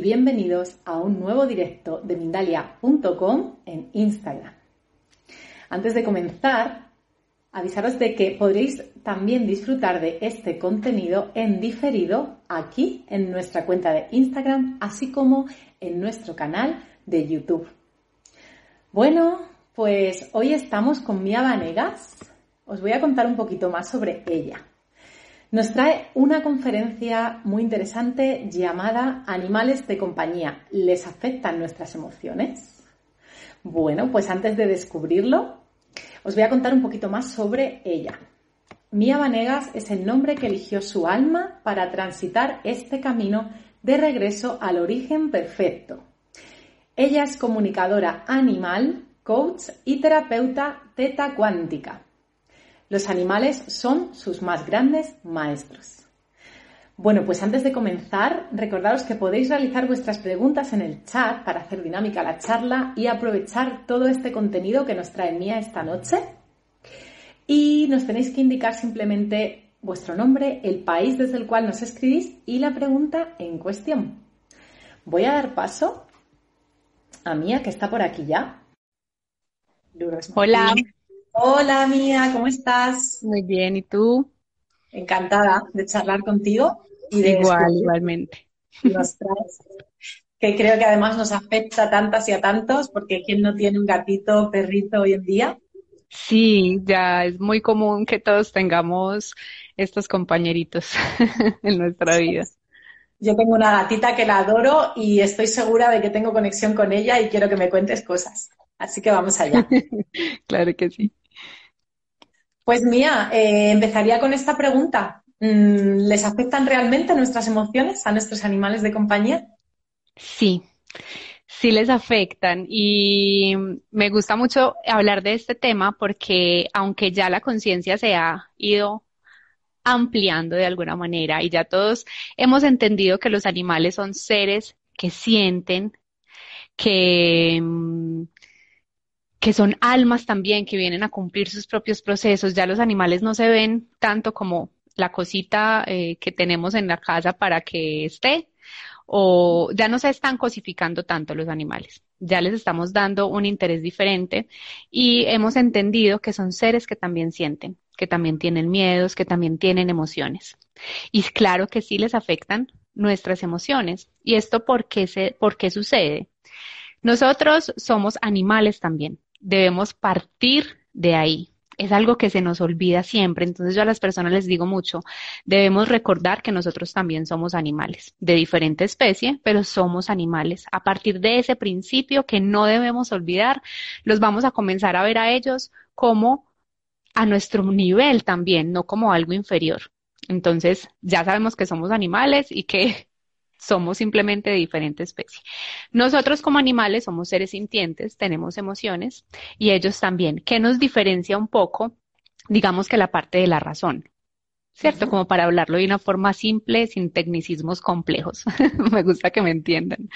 bienvenidos a un nuevo directo de Mindalia.com en Instagram. Antes de comenzar, avisaros de que podréis también disfrutar de este contenido en diferido aquí en nuestra cuenta de Instagram, así como en nuestro canal de YouTube. Bueno, pues hoy estamos con Mía Vanegas. Os voy a contar un poquito más sobre ella. Nos trae una conferencia muy interesante llamada Animales de compañía. ¿Les afectan nuestras emociones? Bueno, pues antes de descubrirlo, os voy a contar un poquito más sobre ella. Mía Vanegas es el nombre que eligió su alma para transitar este camino de regreso al origen perfecto. Ella es comunicadora animal, coach y terapeuta teta cuántica. Los animales son sus más grandes maestros. Bueno, pues antes de comenzar, recordaros que podéis realizar vuestras preguntas en el chat para hacer dinámica la charla y aprovechar todo este contenido que nos trae Mía esta noche. Y nos tenéis que indicar simplemente vuestro nombre, el país desde el cual nos escribís y la pregunta en cuestión. Voy a dar paso a Mía, que está por aquí ya. Hola. Hola Mía, ¿cómo estás? Muy bien, ¿y tú? Encantada de charlar contigo Igual, igualmente. que creo que además nos afecta a tantas y a tantos, porque ¿quién no tiene un gatito, perrito hoy en día? Sí, ya es muy común que todos tengamos estos compañeritos en nuestra vida. Yo tengo una gatita que la adoro y estoy segura de que tengo conexión con ella y quiero que me cuentes cosas. Así que vamos allá. claro que sí. Pues mía, eh, empezaría con esta pregunta. Mm, ¿Les afectan realmente nuestras emociones a nuestros animales de compañía? Sí, sí les afectan y me gusta mucho hablar de este tema porque aunque ya la conciencia se ha ido ampliando de alguna manera y ya todos hemos entendido que los animales son seres que sienten, que, mm, que son almas también, que vienen a cumplir sus propios procesos. Ya los animales no se ven tanto como la cosita eh, que tenemos en la casa para que esté, o ya no se están cosificando tanto los animales, ya les estamos dando un interés diferente y hemos entendido que son seres que también sienten, que también tienen miedos, que también tienen emociones. Y claro que sí les afectan nuestras emociones. ¿Y esto por qué, se, por qué sucede? Nosotros somos animales también. Debemos partir de ahí es algo que se nos olvida siempre. Entonces yo a las personas les digo mucho, debemos recordar que nosotros también somos animales, de diferente especie, pero somos animales. A partir de ese principio que no debemos olvidar, los vamos a comenzar a ver a ellos como a nuestro nivel también, no como algo inferior. Entonces, ya sabemos que somos animales y que somos simplemente de diferente especie. Nosotros como animales somos seres sintientes, tenemos emociones y ellos también. ¿Qué nos diferencia un poco? Digamos que la parte de la razón. ¿Cierto? Como para hablarlo de una forma simple, sin tecnicismos complejos. me gusta que me entiendan.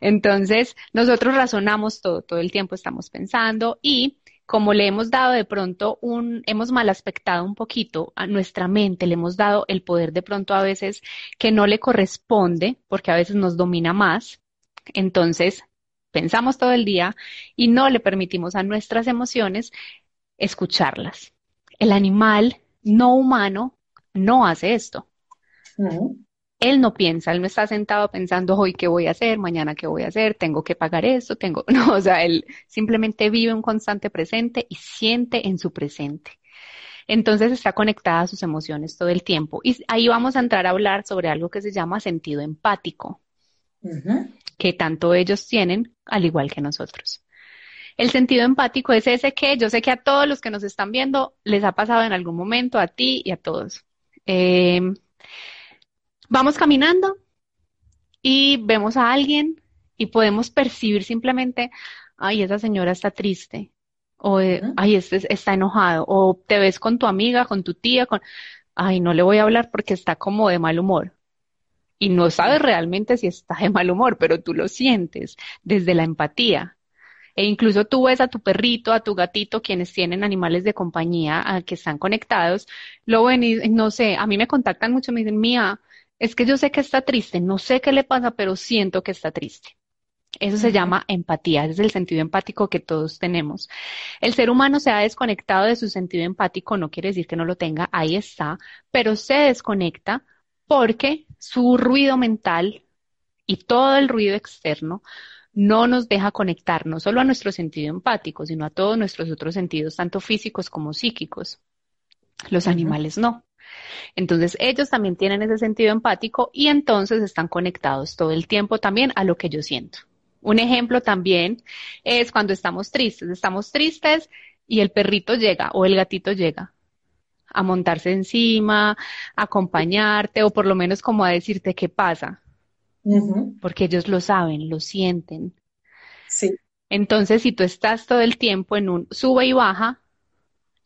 Entonces, nosotros razonamos todo, todo el tiempo estamos pensando y como le hemos dado de pronto un, hemos mal aspectado un poquito a nuestra mente, le hemos dado el poder de pronto a veces que no le corresponde, porque a veces nos domina más, entonces pensamos todo el día y no le permitimos a nuestras emociones escucharlas. El animal no humano no hace esto él no piensa, él no está sentado pensando hoy qué voy a hacer, mañana qué voy a hacer, tengo que pagar esto, tengo, no, o sea, él simplemente vive un constante presente y siente en su presente. Entonces está conectada a sus emociones todo el tiempo. Y ahí vamos a entrar a hablar sobre algo que se llama sentido empático, que tanto ellos tienen al igual que nosotros. El sentido empático es ese que yo sé que a todos los que nos están viendo les ha pasado en algún momento, a ti y a todos. Eh, Vamos caminando y vemos a alguien y podemos percibir simplemente, ay, esa señora está triste, o eh, ay, este está enojado, o te ves con tu amiga, con tu tía, con, ay, no le voy a hablar porque está como de mal humor. Y no sabes realmente si está de mal humor, pero tú lo sientes desde la empatía. E incluso tú ves a tu perrito, a tu gatito, quienes tienen animales de compañía que están conectados, lo ven y no sé, a mí me contactan mucho, me dicen, mía, es que yo sé que está triste, no sé qué le pasa, pero siento que está triste. Eso se llama empatía, es el sentido empático que todos tenemos. El ser humano se ha desconectado de su sentido empático, no quiere decir que no lo tenga, ahí está, pero se desconecta porque su ruido mental y todo el ruido externo no nos deja conectar no solo a nuestro sentido empático, sino a todos nuestros otros sentidos, tanto físicos como psíquicos. Los animales no. Entonces ellos también tienen ese sentido empático y entonces están conectados todo el tiempo también a lo que yo siento. Un ejemplo también es cuando estamos tristes. Estamos tristes y el perrito llega o el gatito llega a montarse encima, a acompañarte o por lo menos como a decirte qué pasa. Porque ellos lo saben, lo sienten. Sí. Entonces, si tú estás todo el tiempo en un sube y baja,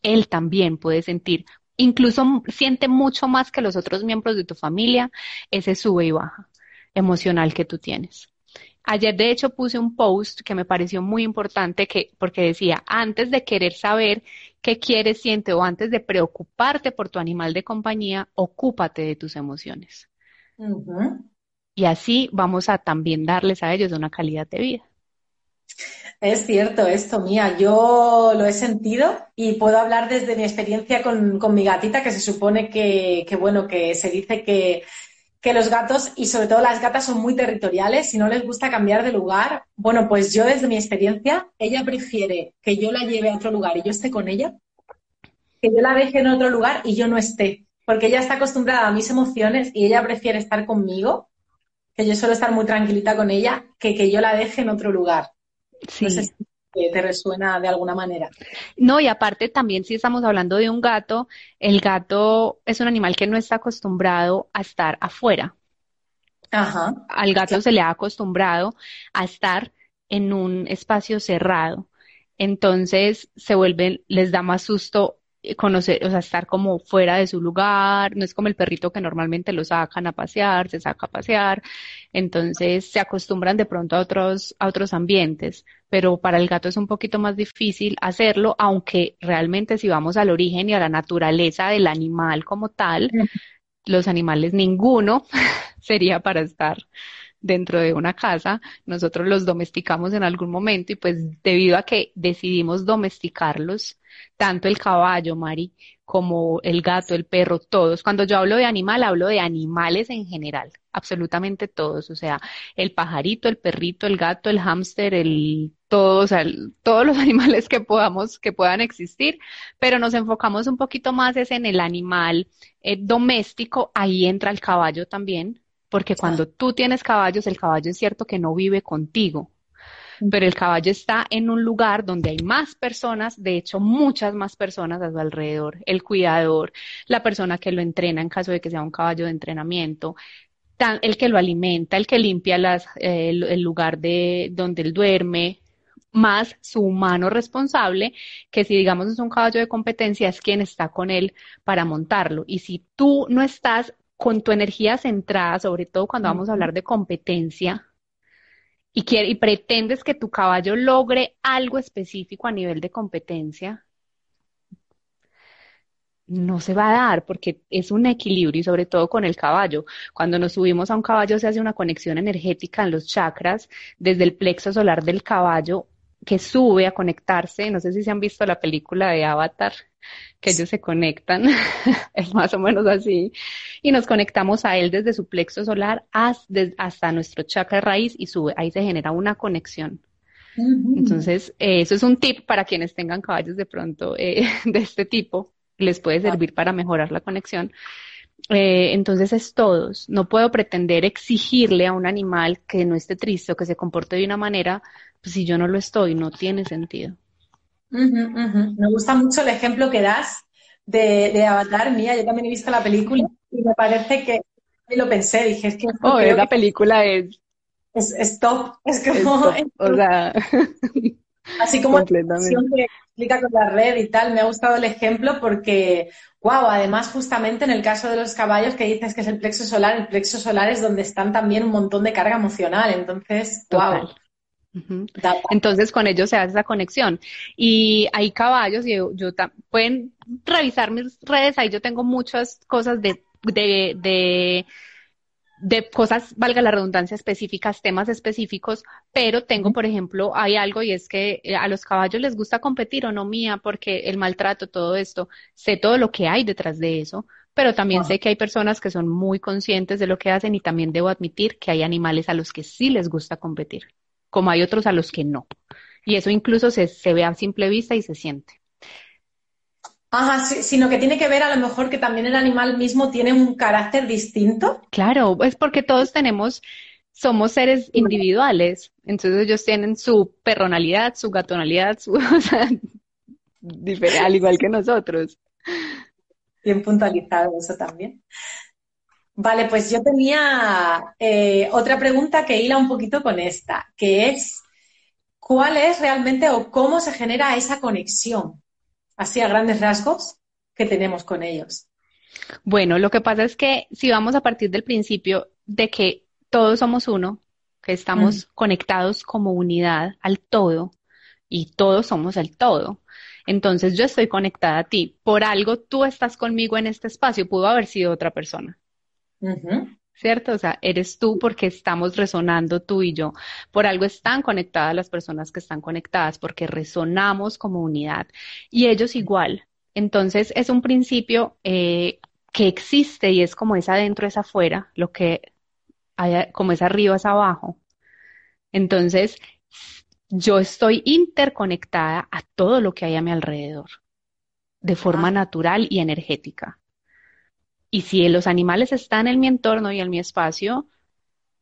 él también puede sentir, incluso siente mucho más que los otros miembros de tu familia ese sube y baja emocional que tú tienes. Ayer, de hecho, puse un post que me pareció muy importante que, porque decía, antes de querer saber qué quieres, siente o antes de preocuparte por tu animal de compañía, ocúpate de tus emociones. Y así vamos a también darles a ellos una calidad de vida. Es cierto esto, Mía. Yo lo he sentido y puedo hablar desde mi experiencia con, mi gatita, que se supone que, bueno, que se dice que, que, los gatos y sobre todo las gatas son muy territoriales y no les gusta cambiar de lugar. Bueno, pues yo desde mi experiencia, ella prefiere que yo la lleve a otro lugar y yo esté con ella, que yo la deje en otro lugar y yo no esté, porque ella está acostumbrada a mis emociones y ella prefiere estar conmigo que yo suelo estar muy tranquilita con ella, que que yo la deje en otro lugar. Sí. No sé si te resuena de alguna manera. No, y aparte también si estamos hablando de un gato, el gato es un animal que no está acostumbrado a estar afuera. Ajá. Al gato se le ha acostumbrado a estar en un espacio cerrado. Entonces se vuelven, les da más susto conocer, o sea, estar como fuera de su lugar, no es como el perrito que normalmente lo sacan a pasear, se saca a pasear, entonces se acostumbran de pronto a otros, a otros ambientes, pero para el gato es un poquito más difícil hacerlo, aunque realmente si vamos al origen y a la naturaleza del animal como tal, los animales ninguno sería para estar dentro de una casa, nosotros los domesticamos en algún momento y pues debido a que decidimos domesticarlos, tanto el caballo, Mari, como el gato, el perro, todos. Cuando yo hablo de animal, hablo de animales en general, absolutamente todos, o sea, el pajarito, el perrito, el gato, el hámster, el todo, o sea, todos los animales que podamos, que puedan existir, pero nos enfocamos un poquito más es en el animal eh, doméstico, ahí entra el caballo también, porque cuando tú tienes caballos, el caballo es cierto que no vive contigo, pero el caballo está en un lugar donde hay más personas, de hecho muchas más personas a su alrededor, el cuidador, la persona que lo entrena en caso de que sea un caballo de entrenamiento, el que lo alimenta, el que limpia las, eh, el, lugar de donde él duerme, más su humano responsable, que si digamos es un caballo de competencia, es quien está con él para montarlo. Y si tú no estás con tu energía centrada, sobre todo cuando vamos a hablar de competencia, y, y pretendes que tu caballo logre algo específico a nivel de competencia, no se va a dar porque es un equilibrio y sobre todo con el caballo. Cuando nos subimos a un caballo se hace una conexión energética en los chakras desde el plexo solar del caballo que sube a conectarse. No sé si se han visto la película de Avatar, que ellos se conectan, es más o menos así, y nos conectamos a él desde su plexo solar hasta nuestro chakra raíz y sube, ahí se genera una conexión. Entonces, eh, eso es un tip para quienes tengan caballos de pronto eh, de este tipo, les puede servir para mejorar la conexión. Eh, entonces es todos. No puedo pretender exigirle a un animal que no esté triste o que se comporte de una manera, pues si yo no lo estoy, no tiene sentido. Me gusta mucho el ejemplo que das de, Avatar, mía. Yo también he visto la película y me parece que lo pensé, dije, es que... Oh, la película es... Es, top, es como... o sea... Así como la que explica con la red y tal, me ha gustado el ejemplo porque, wow, además justamente en el caso de los caballos que dices que es el plexo solar, el plexo solar es donde están también un montón de carga emocional, entonces, wow. Entonces con ellos se hace esa conexión. Y hay caballos, y yo, pueden revisar mis redes, ahí yo tengo muchas cosas de, de, de cosas, valga la redundancia, específicas, temas específicos, pero tengo, por ejemplo, hay algo y es que eh, a los caballos les gusta competir o no mía, porque el maltrato, todo esto, sé todo lo que hay detrás de eso, pero también sé que hay personas que son muy conscientes de lo que hacen y también debo admitir que hay animales a los que sí les gusta competir, como hay otros a los que no. Y eso incluso se, se ve a simple vista y se siente. Ajá, sino que tiene que ver a lo mejor que también el animal mismo tiene un carácter distinto. Claro, es porque todos tenemos, somos seres individuales, entonces ellos tienen su personalidad, su gatonalidad, su, o sea, al igual que nosotros. Bien puntualizado eso también. Vale, pues yo tenía eh, otra pregunta que hila un poquito con esta, que es, ¿cuál es realmente o cómo se genera esa conexión? así a grandes rasgos, que tenemos con ellos? Bueno, lo que pasa es que si vamos a partir del principio de que todos somos uno, que estamos mm. conectados como unidad al todo y todos somos el todo. Entonces yo estoy conectada a ti. Por algo tú estás conmigo en este espacio. Pudo haber sido otra persona. ¿Cierto? O sea, eres tú porque estamos resonando tú y yo. Por algo están conectadas las personas que están conectadas, porque resonamos como unidad. Y ellos igual. Entonces es un principio eh, que existe y es como es adentro, es afuera, lo que hay, como es arriba, es abajo. Entonces, yo estoy interconectada a todo lo que hay a mi alrededor, de forma ah. natural y energética. Y si los animales están en mi entorno y en mi espacio,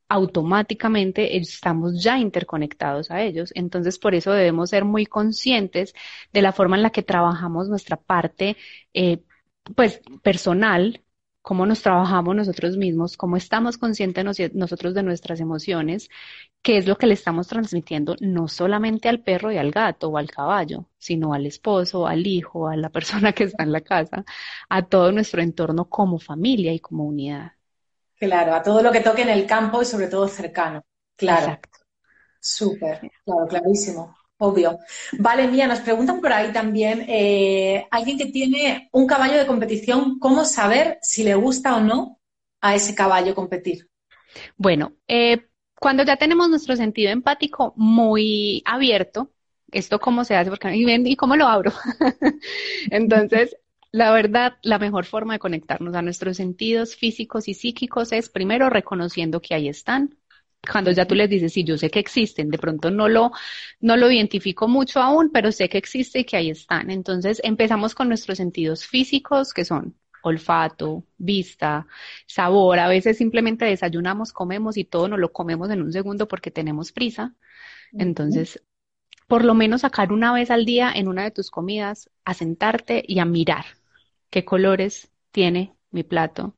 automáticamente estamos ya interconectados a ellos. Entonces, por eso debemos ser muy conscientes de la forma en la que trabajamos nuestra parte, eh, pues, personal, cómo nos trabajamos nosotros mismos, cómo estamos conscientes nosotros de nuestras emociones, qué es lo que le estamos transmitiendo no solamente al perro y al gato o al caballo, sino al esposo, al hijo, a la persona que está en la casa, a todo nuestro entorno como familia y como unidad. Claro, a todo lo que toque en el campo y sobre todo cercano. Claro. Exacto. Súper, claro, clarísimo. Obvio. Vale, Mía, nos preguntan por ahí también, eh, alguien que tiene un caballo de competición, ¿cómo saber si le gusta o no a ese caballo competir? Bueno, eh, cuando ya tenemos nuestro sentido empático muy abierto, esto cómo se hace, porque y cómo lo abro. Entonces, la verdad, la mejor forma de conectarnos a nuestros sentidos físicos y psíquicos es primero reconociendo que ahí están, cuando ya tú les dices, sí, yo sé que existen, de pronto no lo, no lo identifico mucho aún, pero sé que existe y que ahí están. Entonces empezamos con nuestros sentidos físicos, que son olfato, vista, sabor. A veces simplemente desayunamos, comemos y todo nos lo comemos en un segundo porque tenemos prisa. Entonces, por lo menos sacar una vez al día en una de tus comidas a sentarte y a mirar qué colores tiene mi plato,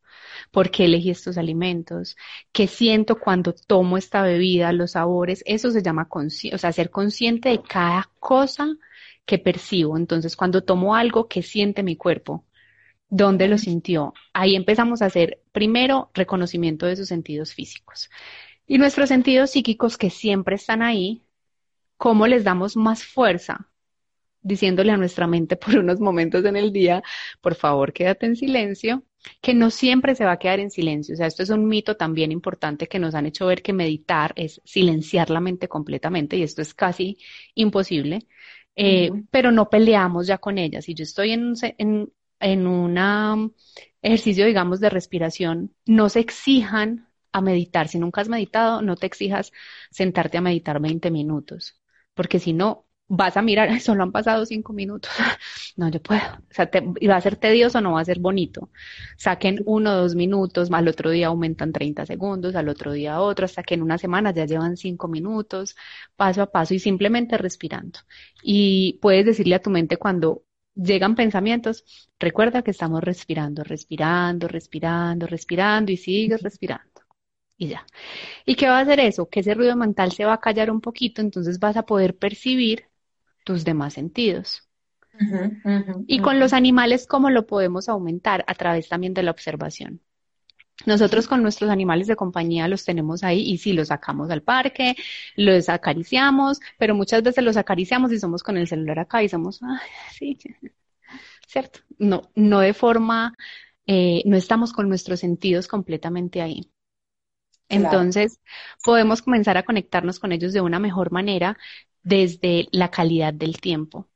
por qué elegí estos alimentos, qué siento cuando tomo esta bebida, los sabores, eso se llama o sea, ser consciente de cada cosa que percibo. Entonces, cuando tomo algo, ¿qué siente mi cuerpo? ¿Dónde lo sintió? Ahí empezamos a hacer primero reconocimiento de sus sentidos físicos. Y nuestros sentidos psíquicos que siempre están ahí, ¿cómo les damos más fuerza? Diciéndole a nuestra mente por unos momentos en el día, por favor, quédate en silencio que no siempre se va a quedar en silencio. O sea, esto es un mito también importante que nos han hecho ver que meditar es silenciar la mente completamente y esto es casi imposible. Eh, pero no peleamos ya con ella. Si yo estoy en, en, en un ejercicio, digamos, de respiración, no se exijan a meditar. Si nunca has meditado, no te exijas sentarte a meditar 20 minutos, porque si no, vas a mirar, solo han pasado cinco minutos. No, yo puedo. O sea, te, va a ser tedioso, no va a ser bonito. Saquen uno dos minutos, al otro día aumentan 30 segundos, al otro día otro, hasta que en una semana ya llevan cinco minutos, paso a paso y simplemente respirando. Y puedes decirle a tu mente cuando llegan pensamientos, recuerda que estamos respirando, respirando, respirando, respirando y sigues respirando. Y ya. ¿Y qué va a hacer eso? Que ese ruido mental se va a callar un poquito, entonces vas a poder percibir tus demás sentidos. y con los animales, ¿cómo lo podemos aumentar? A través también de la observación. Nosotros con nuestros animales de compañía los tenemos ahí y sí, los sacamos al parque, los acariciamos, pero muchas veces los acariciamos y somos con el celular acá y somos, sí, ¿cierto? No, no de forma, eh, no estamos con nuestros sentidos completamente ahí. Entonces, podemos comenzar a conectarnos con ellos de una mejor manera desde la calidad del tiempo.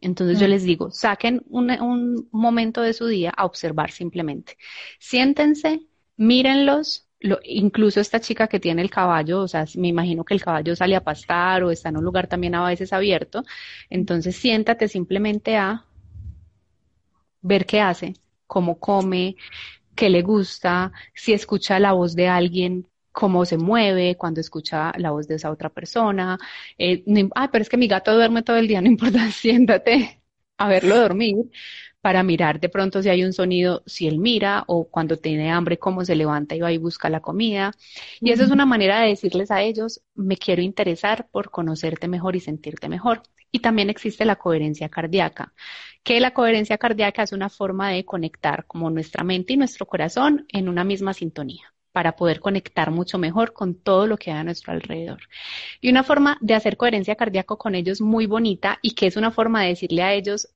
Entonces yo mm. les digo, saquen un, un, momento de su día a observar simplemente. Siéntense, mírenlos, lo, incluso esta chica que tiene el caballo, o sea, me imagino que el caballo sale a pastar o está en un lugar también a veces abierto. Entonces siéntate simplemente a ver qué hace, cómo come, qué le gusta, si escucha la voz de alguien, cómo se mueve cuando escucha la voz de esa otra persona. Eh, ay, pero es que mi gato duerme todo el día, no importa, siéntate a verlo dormir para mirar de pronto si hay un sonido, si él mira o cuando tiene hambre, cómo se levanta y va y busca la comida. Y eso es una manera de decirles a ellos, me quiero interesar por conocerte mejor y sentirte mejor. Y también existe la coherencia cardíaca, que la coherencia cardíaca es una forma de conectar como nuestra mente y nuestro corazón en una misma sintonía para poder conectar mucho mejor con todo lo que hay a nuestro alrededor. Y una forma de hacer coherencia cardíaca con ellos muy bonita y que es una forma de decirle a ellos,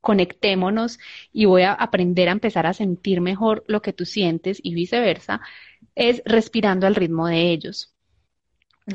conectémonos y voy a aprender a empezar a sentir mejor lo que tú sientes y viceversa, es respirando al ritmo de ellos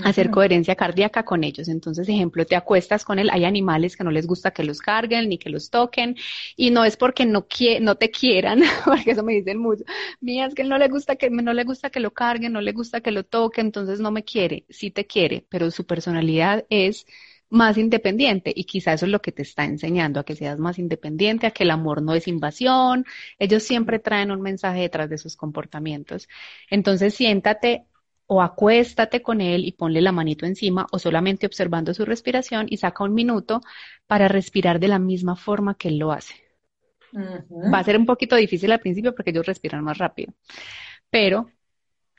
hacer coherencia cardíaca con ellos. Entonces, ejemplo, te acuestas con él, hay animales que no les gusta que los carguen ni que los toquen, y no es porque no, no te quieran, porque eso me dicen mucho, mía, es que él no le gusta que, no le gusta que lo carguen, no le gusta que lo toquen, entonces no me quiere, sí te quiere, pero su personalidad es más independiente y quizás eso es lo que te está enseñando, a que seas más independiente, a que el amor no es invasión. Ellos siempre traen un mensaje detrás de sus comportamientos. Entonces siéntate o acuéstate con él y ponle la manito encima o solamente observando su respiración y saca un minuto para respirar de la misma forma que él lo hace. Va a ser un poquito difícil al principio porque ellos respiran más rápido, pero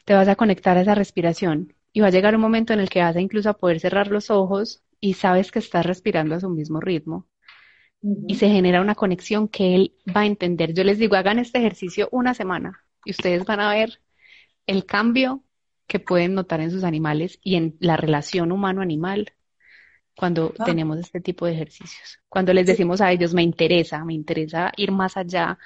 te vas a conectar a esa respiración y va a llegar un momento en el que vas a incluso a poder cerrar los ojos y sabes que estás respirando a su mismo ritmo. Y se genera una conexión que él va a entender. Yo les digo, hagan este ejercicio una semana y ustedes van a ver el cambio que pueden notar en sus animales y en la relación humano-animal cuando ah. tenemos este tipo de ejercicios. Cuando les decimos a ellos, me interesa, me interesa ir más allá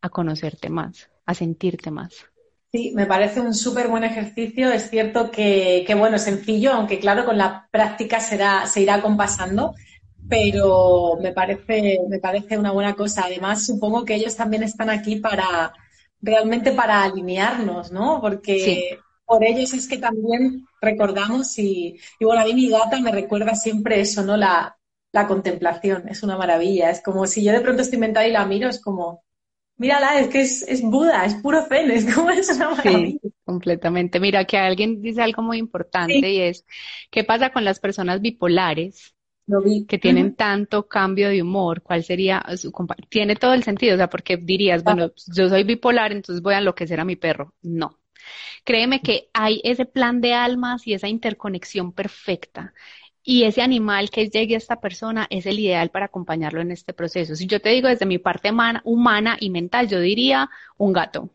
a conocerte más, a sentirte más. Sí, me parece un súper buen ejercicio. Es cierto que, que, bueno, sencillo, aunque claro, con la práctica será, se irá compasando, pero me parece, me parece una buena cosa. Además, supongo que ellos también están aquí para, realmente para alinearnos, ¿no? Porque por ellos es que también recordamos y, bueno, a mí mi gata me recuerda siempre eso, ¿no? La, contemplación, es una maravilla. Es como si yo de pronto estoy mental y la miro, es como, mírala, es que es, Buda, es puro zen, es como es una maravilla. Sí, completamente. Mira, que alguien dice algo muy importante y es, ¿qué pasa con las personas bipolares? que tienen tanto cambio de humor, ¿cuál sería su Tiene todo el sentido, o sea, porque dirías, bueno, yo soy bipolar, entonces voy a enloquecer a mi perro. No, Créeme que hay ese plan de almas y esa interconexión perfecta. Y ese animal que llegue a esta persona es el ideal para acompañarlo en este proceso. Si yo te digo desde mi parte humana y mental, yo diría un gato.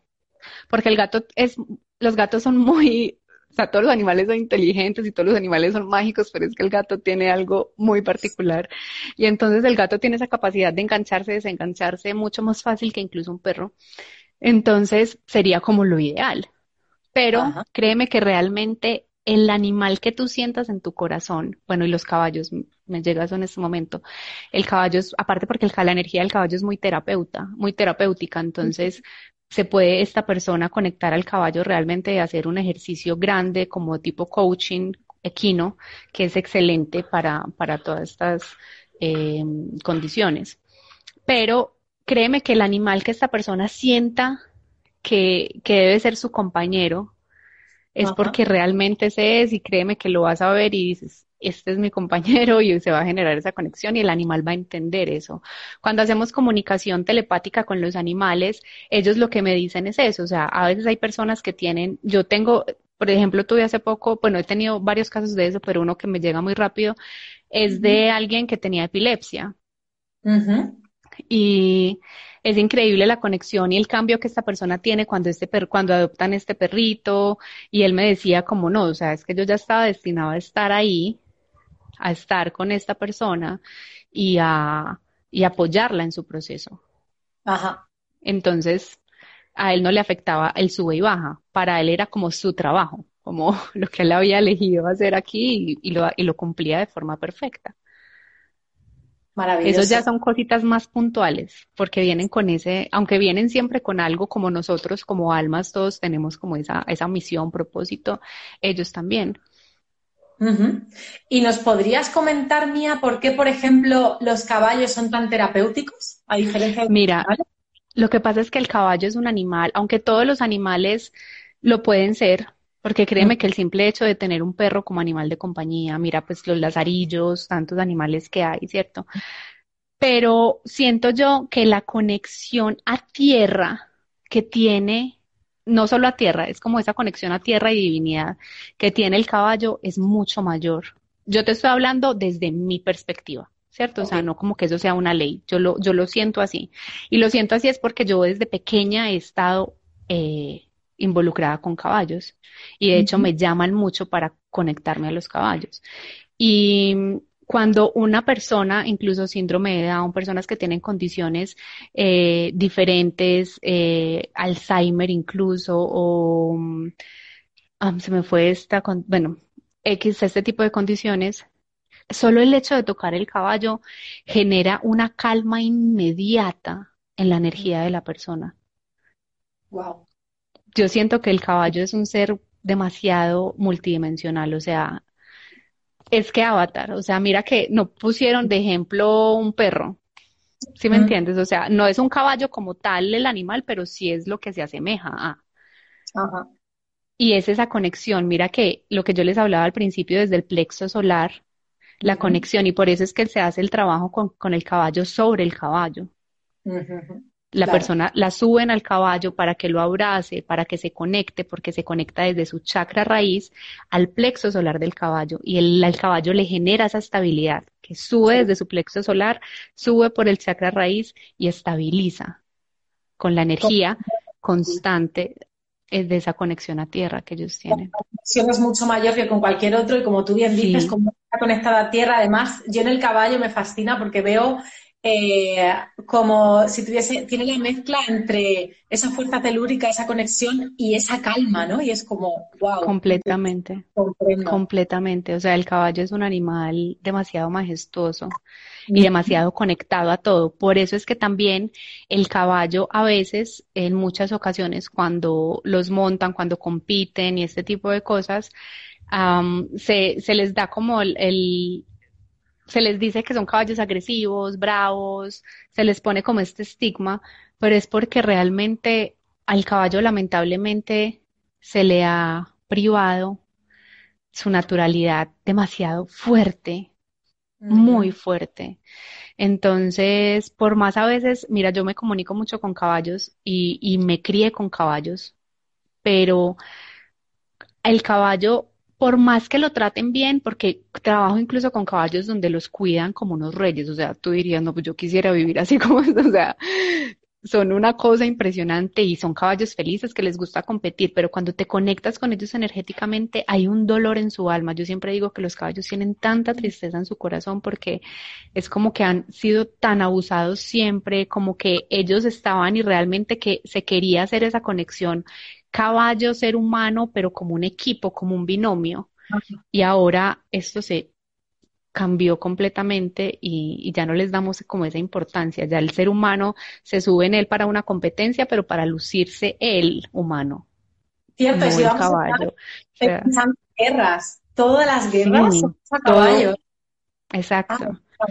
Porque el gato es, los gatos son muy, o sea, todos los animales son inteligentes y todos los animales son mágicos, pero es que el gato tiene algo muy particular. Y entonces el gato tiene esa capacidad de engancharse, desengancharse mucho más fácil que incluso un perro. Entonces sería como lo ideal. Pero créeme que realmente el animal que tú sientas en tu corazón, bueno, y los caballos, me llegas en este momento, el caballo es, aparte porque la energía del caballo es muy terapeuta, muy terapéutica, entonces se puede esta persona conectar al caballo realmente y hacer un ejercicio grande como tipo coaching equino, que es excelente para, para todas estas eh, condiciones. Pero créeme que el animal que esta persona sienta que, que debe ser su compañero, es porque realmente ese es y créeme que lo vas a ver y dices, este es mi compañero y se va a generar esa conexión y el animal va a entender eso. Cuando hacemos comunicación telepática con los animales, ellos lo que me dicen es eso, o sea, a veces hay personas que tienen, yo tengo, por ejemplo, tuve hace poco, bueno, he tenido varios casos de eso, pero uno que me llega muy rápido es de alguien que tenía epilepsia. Y es increíble la conexión y el cambio que esta persona tiene cuando este cuando adoptan este perrito y él me decía como no, o sea, es que yo ya estaba destinado a estar ahí, a estar con esta persona y a y apoyarla en su proceso. Ajá. Entonces, a él no le afectaba el sube y baja, para él era como su trabajo. como lo que él había elegido hacer aquí y, lo, y lo cumplía de forma perfecta. Maravilloso. Eso ya son cositas más puntuales, porque vienen con ese, aunque vienen siempre con algo como nosotros, como almas, todos tenemos como esa, esa misión, propósito, ellos también. ¿Y nos podrías comentar, Mía, por qué, por ejemplo, los caballos son tan terapéuticos, a diferencia de Mira, lo que pasa es que el caballo es un animal, aunque todos los animales lo pueden ser, porque créeme que el simple hecho de tener un perro como animal de compañía, mira pues los lazarillos, tantos animales que hay, ¿cierto? Pero siento yo que la conexión a tierra que tiene, no solo a tierra, es como esa conexión a tierra y divinidad que tiene el caballo es mucho mayor. Yo te estoy hablando desde mi perspectiva. ¿cierto? O sea, no como que eso sea una ley, yo lo, yo lo siento así. Y lo siento así es porque yo desde pequeña he estado eh, involucrada con caballos y de hecho me llaman mucho para conectarme a los caballos. Y cuando una persona, incluso síndrome de Down, personas que tienen condiciones eh, diferentes, eh, Alzheimer incluso, o um, se me fue esta, bueno, X, este tipo de condiciones, solo el hecho de tocar el caballo genera una calma inmediata en la energía de la persona. Wow yo siento que el caballo es un ser demasiado multidimensional, o sea, es que Avatar, o sea, mira que no pusieron de ejemplo un perro, ¿sí me entiendes? O sea, no es un caballo como tal el animal, pero sí es lo que se asemeja a. Ajá. Y es esa conexión, mira que lo que yo les hablaba al principio desde el plexo solar, la conexión, y por eso es que se hace el trabajo con, el caballo sobre el caballo. La persona la suben al caballo para que lo abrace, para que se conecte, porque se conecta desde su chakra raíz al plexo solar del caballo y el, caballo le genera esa estabilidad, que sube desde su plexo solar, sube por el chakra raíz y estabiliza con la energía constante de esa conexión a tierra que ellos tienen. La conexión es mucho mayor que con cualquier otro y como tú bien dices, como está conectada a tierra, además yo en el caballo me fascina porque veo eh, como si tuviese, tiene la mezcla entre esa fuerza telúrica, esa conexión y esa calma, ¿no? Y es como, wow. Completamente. Completamente. O sea, el caballo es un animal demasiado majestuoso y demasiado conectado a todo. Por eso es que también el caballo a veces, en muchas ocasiones, cuando los montan, cuando compiten y este tipo de cosas, se, se les da como el se les dice que son caballos agresivos, bravos, se les pone como este estigma, pero es porque realmente al caballo lamentablemente se le ha privado su naturalidad demasiado fuerte, muy fuerte. Entonces, por más a veces, mira, yo me comunico mucho con caballos y, y me crié con caballos, pero el caballo por más que lo traten bien, porque trabajo incluso con caballos donde los cuidan como unos reyes, o sea, tú dirías, no, pues yo quisiera vivir así como o sea, son una cosa impresionante y son caballos felices que les gusta competir, pero cuando te conectas con ellos energéticamente hay un dolor en su alma. Yo siempre digo que los caballos tienen tanta tristeza en su corazón porque es como que han sido tan abusados siempre, como que ellos estaban y realmente que se quería hacer esa conexión caballo, ser humano, pero como un equipo, como un binomio. Y ahora esto se cambió completamente y, ya no les damos como esa importancia. Ya el ser humano se sube en él para una competencia, pero para lucirse el humano. Cierto, si vamos caballo. A guerras, todas las guerras son a caballo. Exacto. Ah,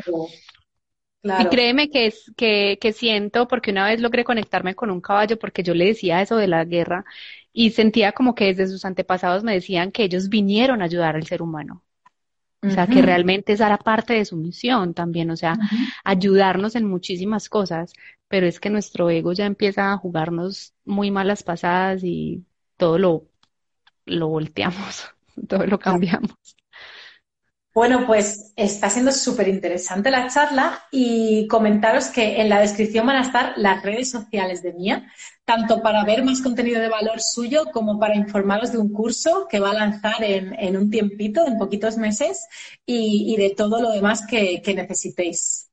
y créeme que, es, que, que siento, porque una vez logré conectarme con un caballo porque yo le decía eso de la guerra y sentía como que desde sus antepasados me decían que ellos vinieron a ayudar al ser humano. O sea, que realmente esa era parte de su misión también, o sea, ayudarnos en muchísimas cosas, pero es que nuestro ego ya empieza a jugarnos muy malas pasadas y todo lo, lo volteamos, todo lo cambiamos. Bueno, pues está siendo súper interesante la charla y comentaros que en la descripción van a estar las redes sociales de Mía, tanto para ver más contenido de valor suyo como para informaros de un curso que va a lanzar en, un tiempito, en poquitos meses, y, de todo lo demás que, necesitéis.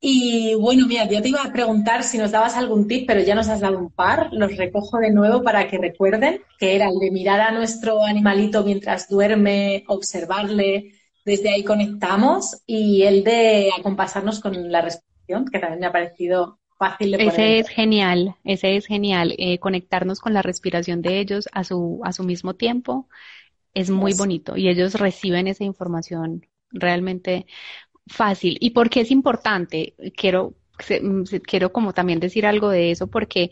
Y bueno, mira, yo te iba a preguntar si nos dabas algún tip, pero ya nos has dado un par. Los recojo de nuevo para que recuerden, que era el de mirar a nuestro animalito mientras duerme, observarle, desde ahí conectamos, y el de acompasarnos con la respiración, que también me ha parecido fácil de poner. Ese es genial, ese es genial. Eh, conectarnos con la respiración de ellos a su, a su mismo tiempo es muy bonito y ellos reciben esa información realmente fácil. ¿Y por qué es importante? Quiero, mm, quiero como también decir algo de eso porque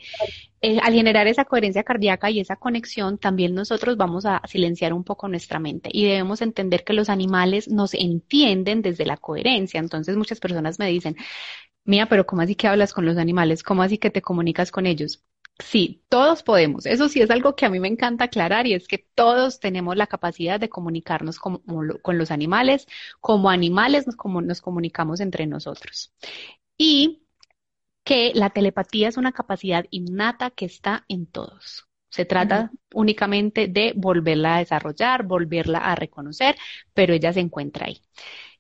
eh, al generar esa coherencia cardíaca y esa conexión, también nosotros vamos a silenciar un poco nuestra mente y debemos entender que los animales nos entienden desde la coherencia. Entonces muchas personas me dicen, Mía, pero ¿cómo así que hablas con los animales? ¿Cómo así que te comunicas con ellos? Sí, todos podemos. Eso sí es algo que a mí me encanta aclarar y es que todos tenemos la capacidad de comunicarnos con, los animales, como animales como nos comunicamos entre nosotros. Y que la telepatía es una capacidad innata que está en todos. Se trata únicamente de volverla a desarrollar, volverla a reconocer, pero ella se encuentra ahí.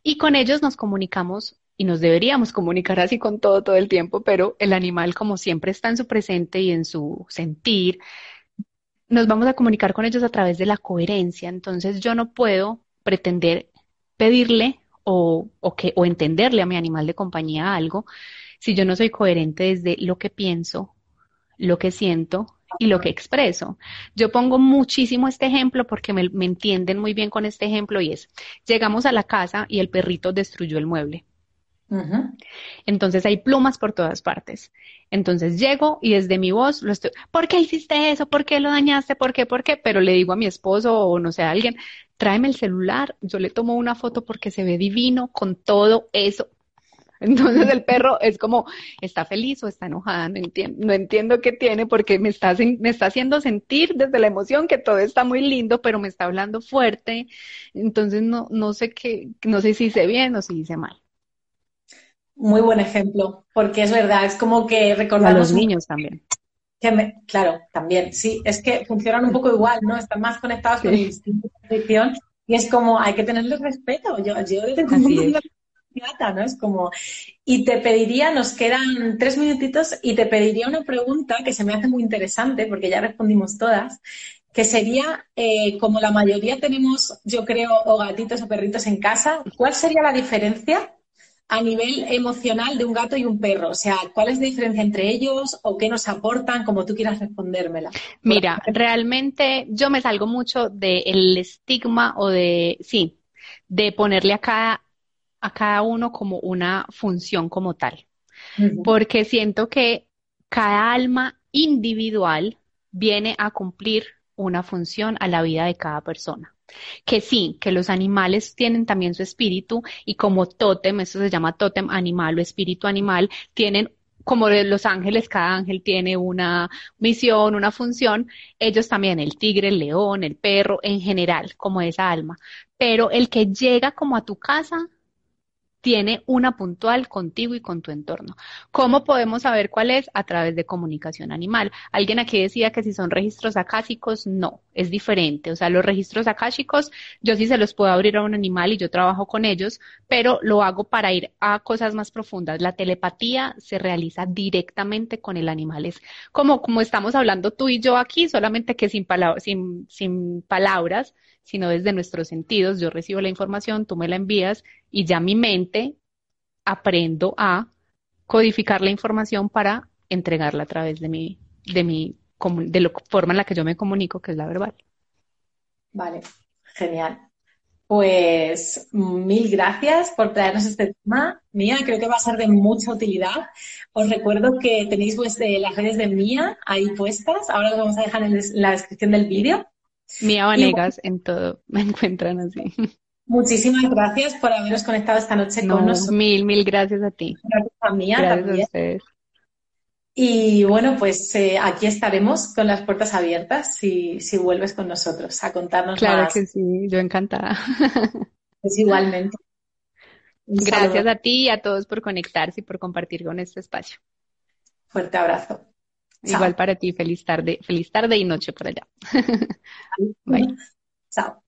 Y con ellos nos comunicamos y nos deberíamos comunicar así con todo todo el tiempo, pero el animal como siempre está en su presente y en su sentir, nos vamos a comunicar con ellos a través de la coherencia. Entonces yo no puedo pretender pedirle o, o, que, o entenderle a mi animal de compañía algo si yo no soy coherente desde lo que pienso, lo que siento y lo que expreso. Yo pongo muchísimo este ejemplo porque me, me entienden muy bien con este ejemplo y es, llegamos a la casa y el perrito destruyó el mueble. Entonces hay plumas por todas partes. Entonces llego y desde mi voz lo estoy, ¿por qué hiciste eso? ¿Por qué lo dañaste? ¿Por qué? ¿Por qué? Pero le digo a mi esposo o no sé, a alguien, tráeme el celular, yo le tomo una foto porque se ve divino con todo eso. Entonces el perro es como, ¿está feliz o está enojada? No entiendo, no entiendo qué tiene porque me está, me está haciendo sentir desde la emoción que todo está muy lindo, pero me está hablando fuerte. Entonces no, no sé qué, no sé si hice bien o si hice mal. Muy buen ejemplo, porque es verdad, es como que recordamos... A los niños también. Que claro, también, sí, es que funcionan un poco igual, ¿no? Están más conectados con el instinto y es como, hay que tenerles respeto. Yo, yo tengo un ¿no? Es como, y te pediría, nos quedan tres minutitos y te pediría una pregunta que se me hace muy interesante porque ya respondimos todas, que sería, eh, como la mayoría tenemos, yo creo, o gatitos o perritos en casa, ¿cuál sería la diferencia a nivel emocional de un gato y un perro? O sea, ¿cuál es la diferencia entre ellos o qué nos aportan, como tú quieras respondérmela? Mira, realmente yo me salgo mucho del estigma o de, sí, de ponerle a cada, a cada uno como una función como tal. Porque siento que cada alma individual viene a cumplir una función a la vida de cada persona que sí, que los animales tienen también su espíritu y como tótem, eso se llama tótem animal o espíritu animal, tienen como los ángeles, cada ángel tiene una misión, una función, ellos también, el tigre, el león, el perro, en general, como esa alma. Pero el que llega como a tu casa tiene una puntual contigo y con tu entorno. ¿Cómo podemos saber cuál es? A través de comunicación animal. Alguien aquí decía que si son registros acásicos, no, es diferente. O sea, los registros acásicos, yo sí se los puedo abrir a un animal y yo trabajo con ellos, pero lo hago para ir a cosas más profundas. La telepatía se realiza directamente con el animal. Es como, como estamos hablando tú y yo aquí, solamente que sin, sin, sin palabras, sino desde nuestros sentidos. Yo recibo la información, tú me la envías y ya mi mente aprendo a codificar la información para entregarla a través de mi, de mi, de la forma en la que yo me comunico, que es la verbal. Vale, genial. Pues mil gracias por traernos este tema. Mía, creo que va a ser de mucha utilidad. Os recuerdo que tenéis pues, las redes de Mía ahí puestas. Ahora os vamos a dejar en la descripción del vídeo. Mía Vanegas en todo, me encuentran así. Muchísimas gracias por haberos conectado esta noche con nosotros. Mil, mil gracias a ti. Gracias a Mía también. A ustedes. Y bueno, pues eh, aquí estaremos con las puertas abiertas si, si vuelves con nosotros a contarnos claro más. Claro que sí, yo encantada. Pues igualmente. Gracias a ti y a todos por conectarse y por compartir con este espacio. Fuerte abrazo. Igual para ti, feliz tarde, feliz tarde y noche por allá. Bye. Chao.